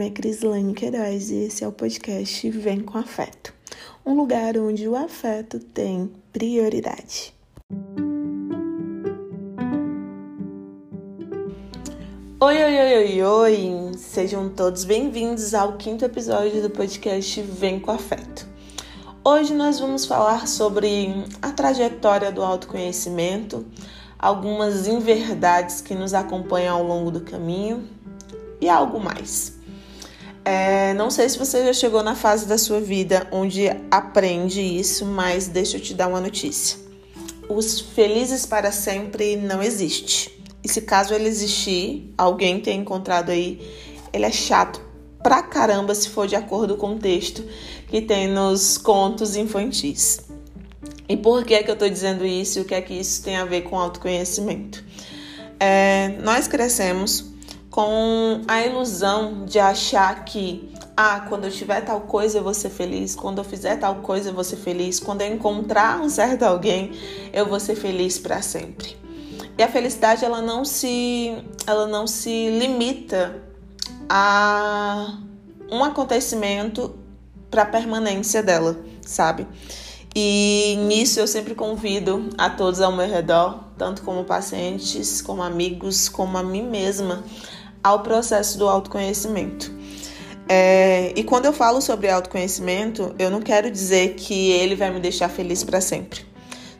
nome é Crislane Queiroz e esse é o podcast Vem com Afeto um lugar onde o afeto tem prioridade. Oi, oi, oi, oi, oi! Sejam todos bem-vindos ao quinto episódio do podcast Vem com Afeto. Hoje nós vamos falar sobre a trajetória do autoconhecimento, algumas inverdades que nos acompanham ao longo do caminho e algo mais. É, não sei se você já chegou na fase da sua vida onde aprende isso, mas deixa eu te dar uma notícia. Os felizes para sempre não existe. E se caso ele existir, alguém tenha encontrado aí, ele é chato pra caramba se for de acordo com o texto que tem nos contos infantis. E por que é que eu tô dizendo isso o que é que isso tem a ver com autoconhecimento? É, nós crescemos com a ilusão de achar que ah, quando eu tiver tal coisa eu vou ser feliz, quando eu fizer tal coisa eu vou ser feliz, quando eu encontrar um certo alguém eu vou ser feliz para sempre. E a felicidade ela não se ela não se limita a um acontecimento para permanência dela, sabe? E nisso eu sempre convido a todos ao meu redor, tanto como pacientes, como amigos, como a mim mesma, ao processo do autoconhecimento. É, e quando eu falo sobre autoconhecimento, eu não quero dizer que ele vai me deixar feliz para sempre.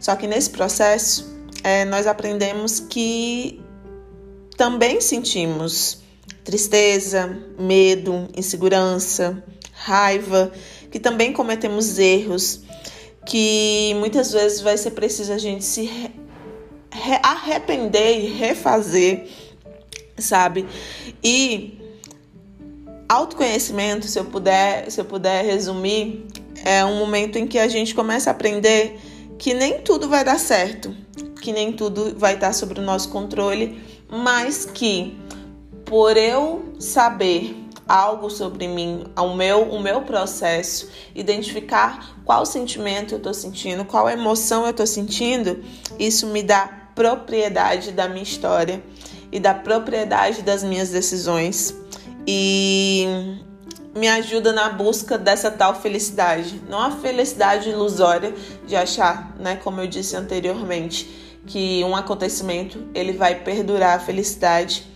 Só que nesse processo, é, nós aprendemos que também sentimos tristeza, medo, insegurança, raiva, que também cometemos erros, que muitas vezes vai ser preciso a gente se arrepender e refazer sabe? E autoconhecimento, se eu puder, se eu puder resumir, é um momento em que a gente começa a aprender que nem tudo vai dar certo, que nem tudo vai estar sob o nosso controle, mas que por eu saber algo sobre mim, o meu, o meu processo, identificar qual sentimento eu estou sentindo, qual emoção eu estou sentindo, isso me dá propriedade da minha história e da propriedade das minhas decisões e me ajuda na busca dessa tal felicidade. Não a felicidade ilusória de achar, né, como eu disse anteriormente, que um acontecimento ele vai perdurar a felicidade,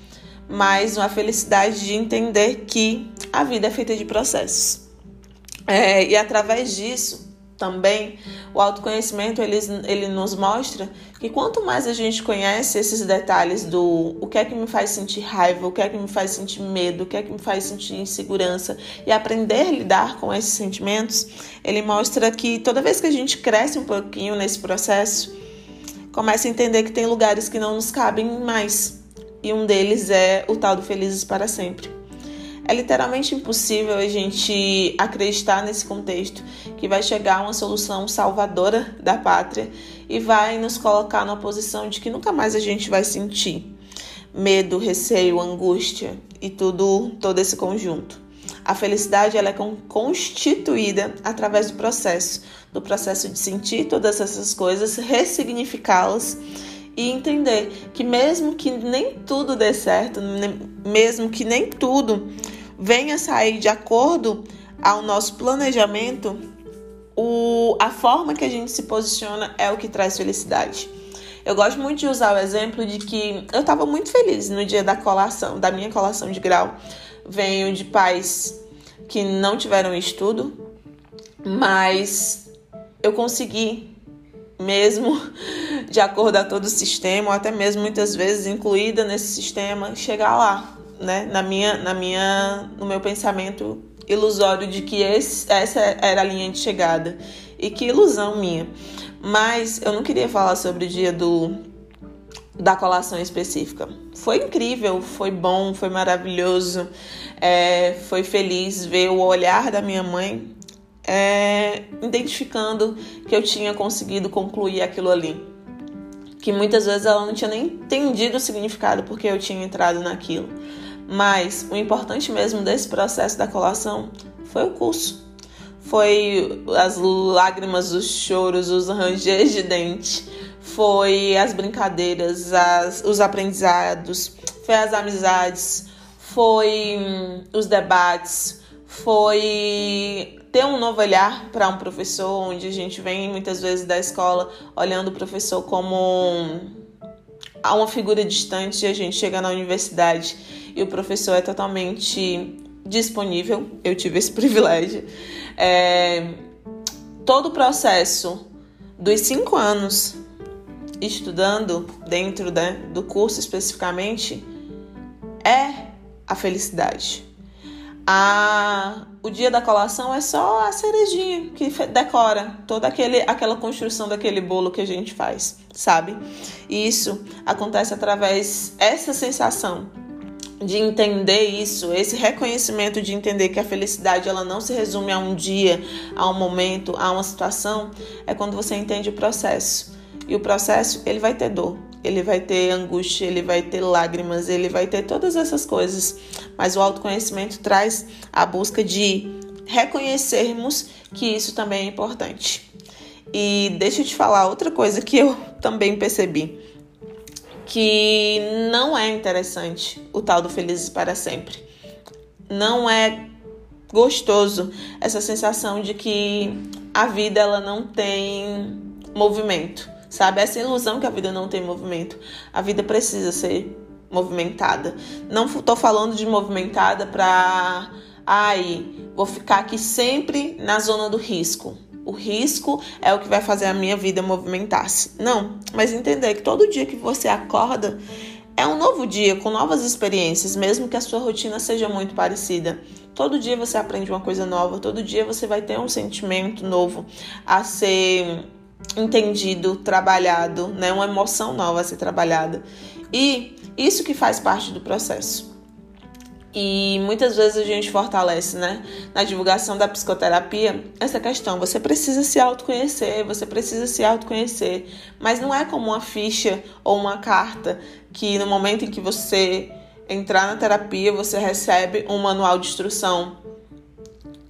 mas uma felicidade de entender que a vida é feita de processos. É, e através disso, também, o autoconhecimento ele, ele nos mostra que quanto mais a gente conhece esses detalhes do o que é que me faz sentir raiva, o que é que me faz sentir medo, o que é que me faz sentir insegurança e aprender a lidar com esses sentimentos, ele mostra que toda vez que a gente cresce um pouquinho nesse processo, começa a entender que tem lugares que não nos cabem mais. E um deles é o tal do felizes para sempre. É literalmente impossível a gente acreditar nesse contexto que vai chegar uma solução salvadora da pátria e vai nos colocar numa posição de que nunca mais a gente vai sentir medo, receio, angústia e tudo, todo esse conjunto. A felicidade ela é constituída através do processo, do processo de sentir todas essas coisas, ressignificá-las e entender que mesmo que nem tudo dê certo, mesmo que nem tudo venha sair de acordo ao nosso planejamento, o, a forma que a gente se posiciona é o que traz felicidade. Eu gosto muito de usar o exemplo de que eu estava muito feliz no dia da colação, da minha colação de grau. Venho de pais que não tiveram estudo, mas eu consegui, mesmo de acordo a todo o sistema, ou até mesmo muitas vezes incluída nesse sistema, chegar lá né, na minha, na minha, no meu pensamento ilusório de que esse, essa era a linha de chegada. E que ilusão minha. Mas eu não queria falar sobre o dia do da colação específica. Foi incrível, foi bom, foi maravilhoso, é, foi feliz ver o olhar da minha mãe é, identificando que eu tinha conseguido concluir aquilo ali. Que muitas vezes ela não tinha nem entendido o significado porque eu tinha entrado naquilo. Mas o importante mesmo desse processo da colação foi o curso. Foi as lágrimas, os choros, os rangers de dente, foi as brincadeiras, as, os aprendizados, foi as amizades, foi hum, os debates, foi ter um novo olhar para um professor, onde a gente vem muitas vezes da escola olhando o professor como uma figura distante e a gente chega na universidade e o professor é totalmente disponível. Eu tive esse privilégio. É, todo o processo dos cinco anos estudando dentro né, do curso especificamente é a felicidade. A, o dia da colação é só a cerejinha que decora toda aquele, aquela construção daquele bolo que a gente faz, sabe? E isso acontece através essa sensação de entender isso, esse reconhecimento de entender que a felicidade ela não se resume a um dia, a um momento, a uma situação, é quando você entende o processo. E o processo, ele vai ter dor, ele vai ter angústia, ele vai ter lágrimas, ele vai ter todas essas coisas. Mas o autoconhecimento traz a busca de reconhecermos que isso também é importante. E deixa eu te falar outra coisa que eu também percebi que não é interessante o tal do felizes para sempre. Não é gostoso essa sensação de que a vida ela não tem movimento, sabe? Essa ilusão que a vida não tem movimento. A vida precisa ser movimentada. Não tô falando de movimentada para ai, vou ficar aqui sempre na zona do risco o risco é o que vai fazer a minha vida movimentar-se. Não, mas entender que todo dia que você acorda é um novo dia com novas experiências, mesmo que a sua rotina seja muito parecida. Todo dia você aprende uma coisa nova, todo dia você vai ter um sentimento novo a ser entendido, trabalhado, né? Uma emoção nova a ser trabalhada. E isso que faz parte do processo. E muitas vezes a gente fortalece, né, na divulgação da psicoterapia, essa questão. Você precisa se autoconhecer, você precisa se autoconhecer. Mas não é como uma ficha ou uma carta que no momento em que você entrar na terapia, você recebe um manual de instrução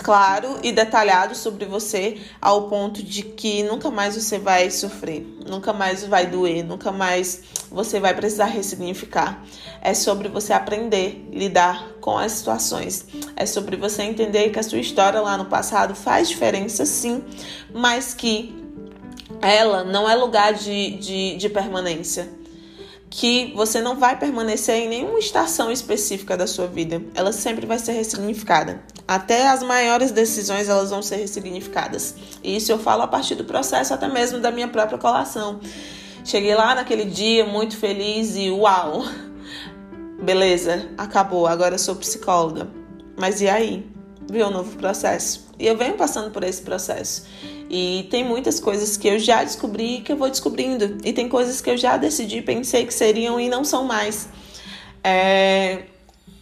claro e detalhado sobre você ao ponto de que nunca mais você vai sofrer, nunca mais vai doer, nunca mais você vai precisar ressignificar. É sobre você aprender lidar com as situações. É sobre você entender que a sua história lá no passado faz diferença sim, mas que ela não é lugar de, de, de permanência que você não vai permanecer em nenhuma estação específica da sua vida. Ela sempre vai ser ressignificada. Até as maiores decisões elas vão ser ressignificadas. E isso eu falo a partir do processo até mesmo da minha própria colação. Cheguei lá naquele dia muito feliz e uau. Beleza, acabou, agora eu sou psicóloga. Mas e aí? Veio um novo processo. E eu venho passando por esse processo. E tem muitas coisas que eu já descobri que eu vou descobrindo. E tem coisas que eu já decidi, pensei que seriam e não são mais. É...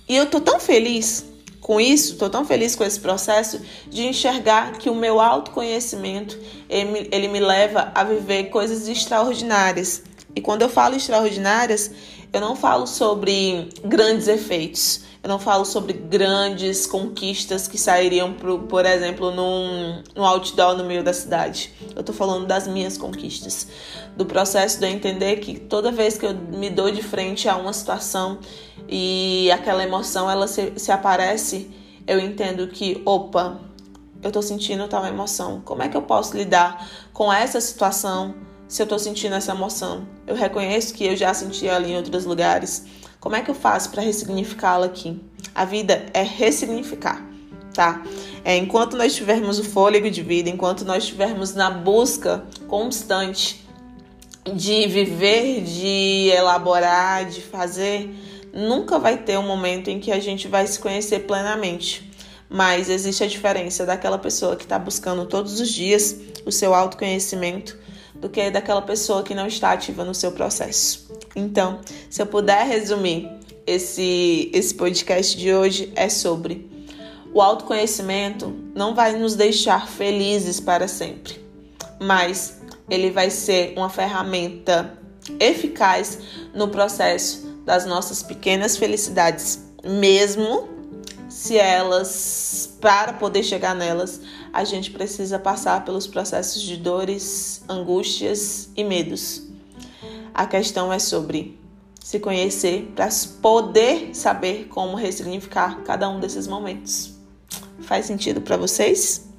E eu tô tão feliz com isso, tô tão feliz com esse processo de enxergar que o meu autoconhecimento ele, ele me leva a viver coisas extraordinárias. E quando eu falo extraordinárias, eu não falo sobre grandes efeitos. Eu não falo sobre grandes conquistas que sairiam, pro, por exemplo, num, num outdoor no meio da cidade. Eu tô falando das minhas conquistas. Do processo de eu entender que toda vez que eu me dou de frente a uma situação e aquela emoção ela se, se aparece, eu entendo que, opa, eu tô sentindo tal emoção. Como é que eu posso lidar com essa situação se eu tô sentindo essa emoção? Eu reconheço que eu já senti ela em outros lugares como é que eu faço para ressignificá-la aqui? A vida é ressignificar, tá? É, enquanto nós tivermos o fôlego de vida, enquanto nós estivermos na busca constante de viver, de elaborar, de fazer, nunca vai ter um momento em que a gente vai se conhecer plenamente. Mas existe a diferença daquela pessoa que está buscando todos os dias o seu autoconhecimento do que daquela pessoa que não está ativa no seu processo. Então, se eu puder resumir esse, esse podcast de hoje, é sobre o autoconhecimento não vai nos deixar felizes para sempre, mas ele vai ser uma ferramenta eficaz no processo das nossas pequenas felicidades, mesmo se elas, para poder chegar nelas, a gente precisa passar pelos processos de dores, angústias e medos. A questão é sobre se conhecer, para poder saber como ressignificar cada um desses momentos. Faz sentido para vocês?